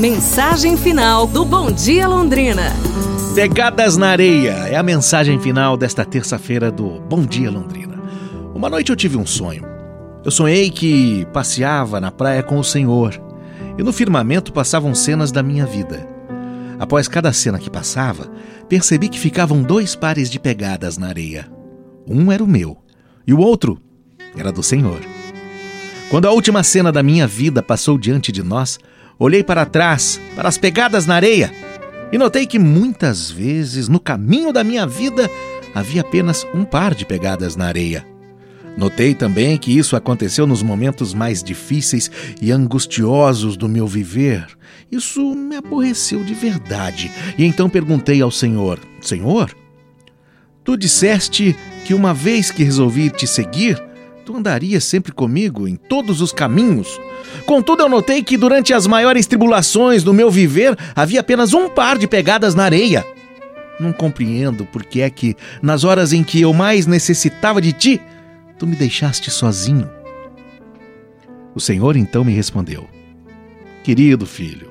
Mensagem final do Bom Dia Londrina. Pegadas na areia é a mensagem final desta terça-feira do Bom Dia Londrina. Uma noite eu tive um sonho. Eu sonhei que passeava na praia com o Senhor e no firmamento passavam cenas da minha vida. Após cada cena que passava, percebi que ficavam dois pares de pegadas na areia. Um era o meu e o outro era do Senhor. Quando a última cena da minha vida passou diante de nós, olhei para trás, para as pegadas na areia, e notei que muitas vezes no caminho da minha vida havia apenas um par de pegadas na areia. Notei também que isso aconteceu nos momentos mais difíceis e angustiosos do meu viver. Isso me aborreceu de verdade. E então perguntei ao Senhor: Senhor, tu disseste que uma vez que resolvi te seguir, tu andarias sempre comigo em todos os caminhos. Contudo, eu notei que durante as maiores tribulações do meu viver havia apenas um par de pegadas na areia. Não compreendo por que é que, nas horas em que eu mais necessitava de ti, tu me deixaste sozinho. O Senhor então me respondeu: Querido filho,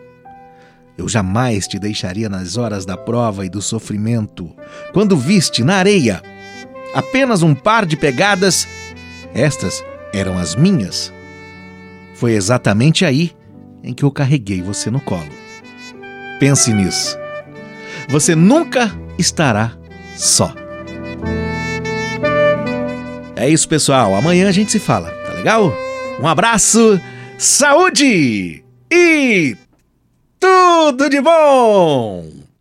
eu jamais te deixaria nas horas da prova e do sofrimento. Quando viste na areia apenas um par de pegadas, estas eram as minhas. Foi exatamente aí em que eu carreguei você no colo. Pense nisso. Você nunca estará só. É isso, pessoal. Amanhã a gente se fala, tá legal? Um abraço, saúde e tudo de bom!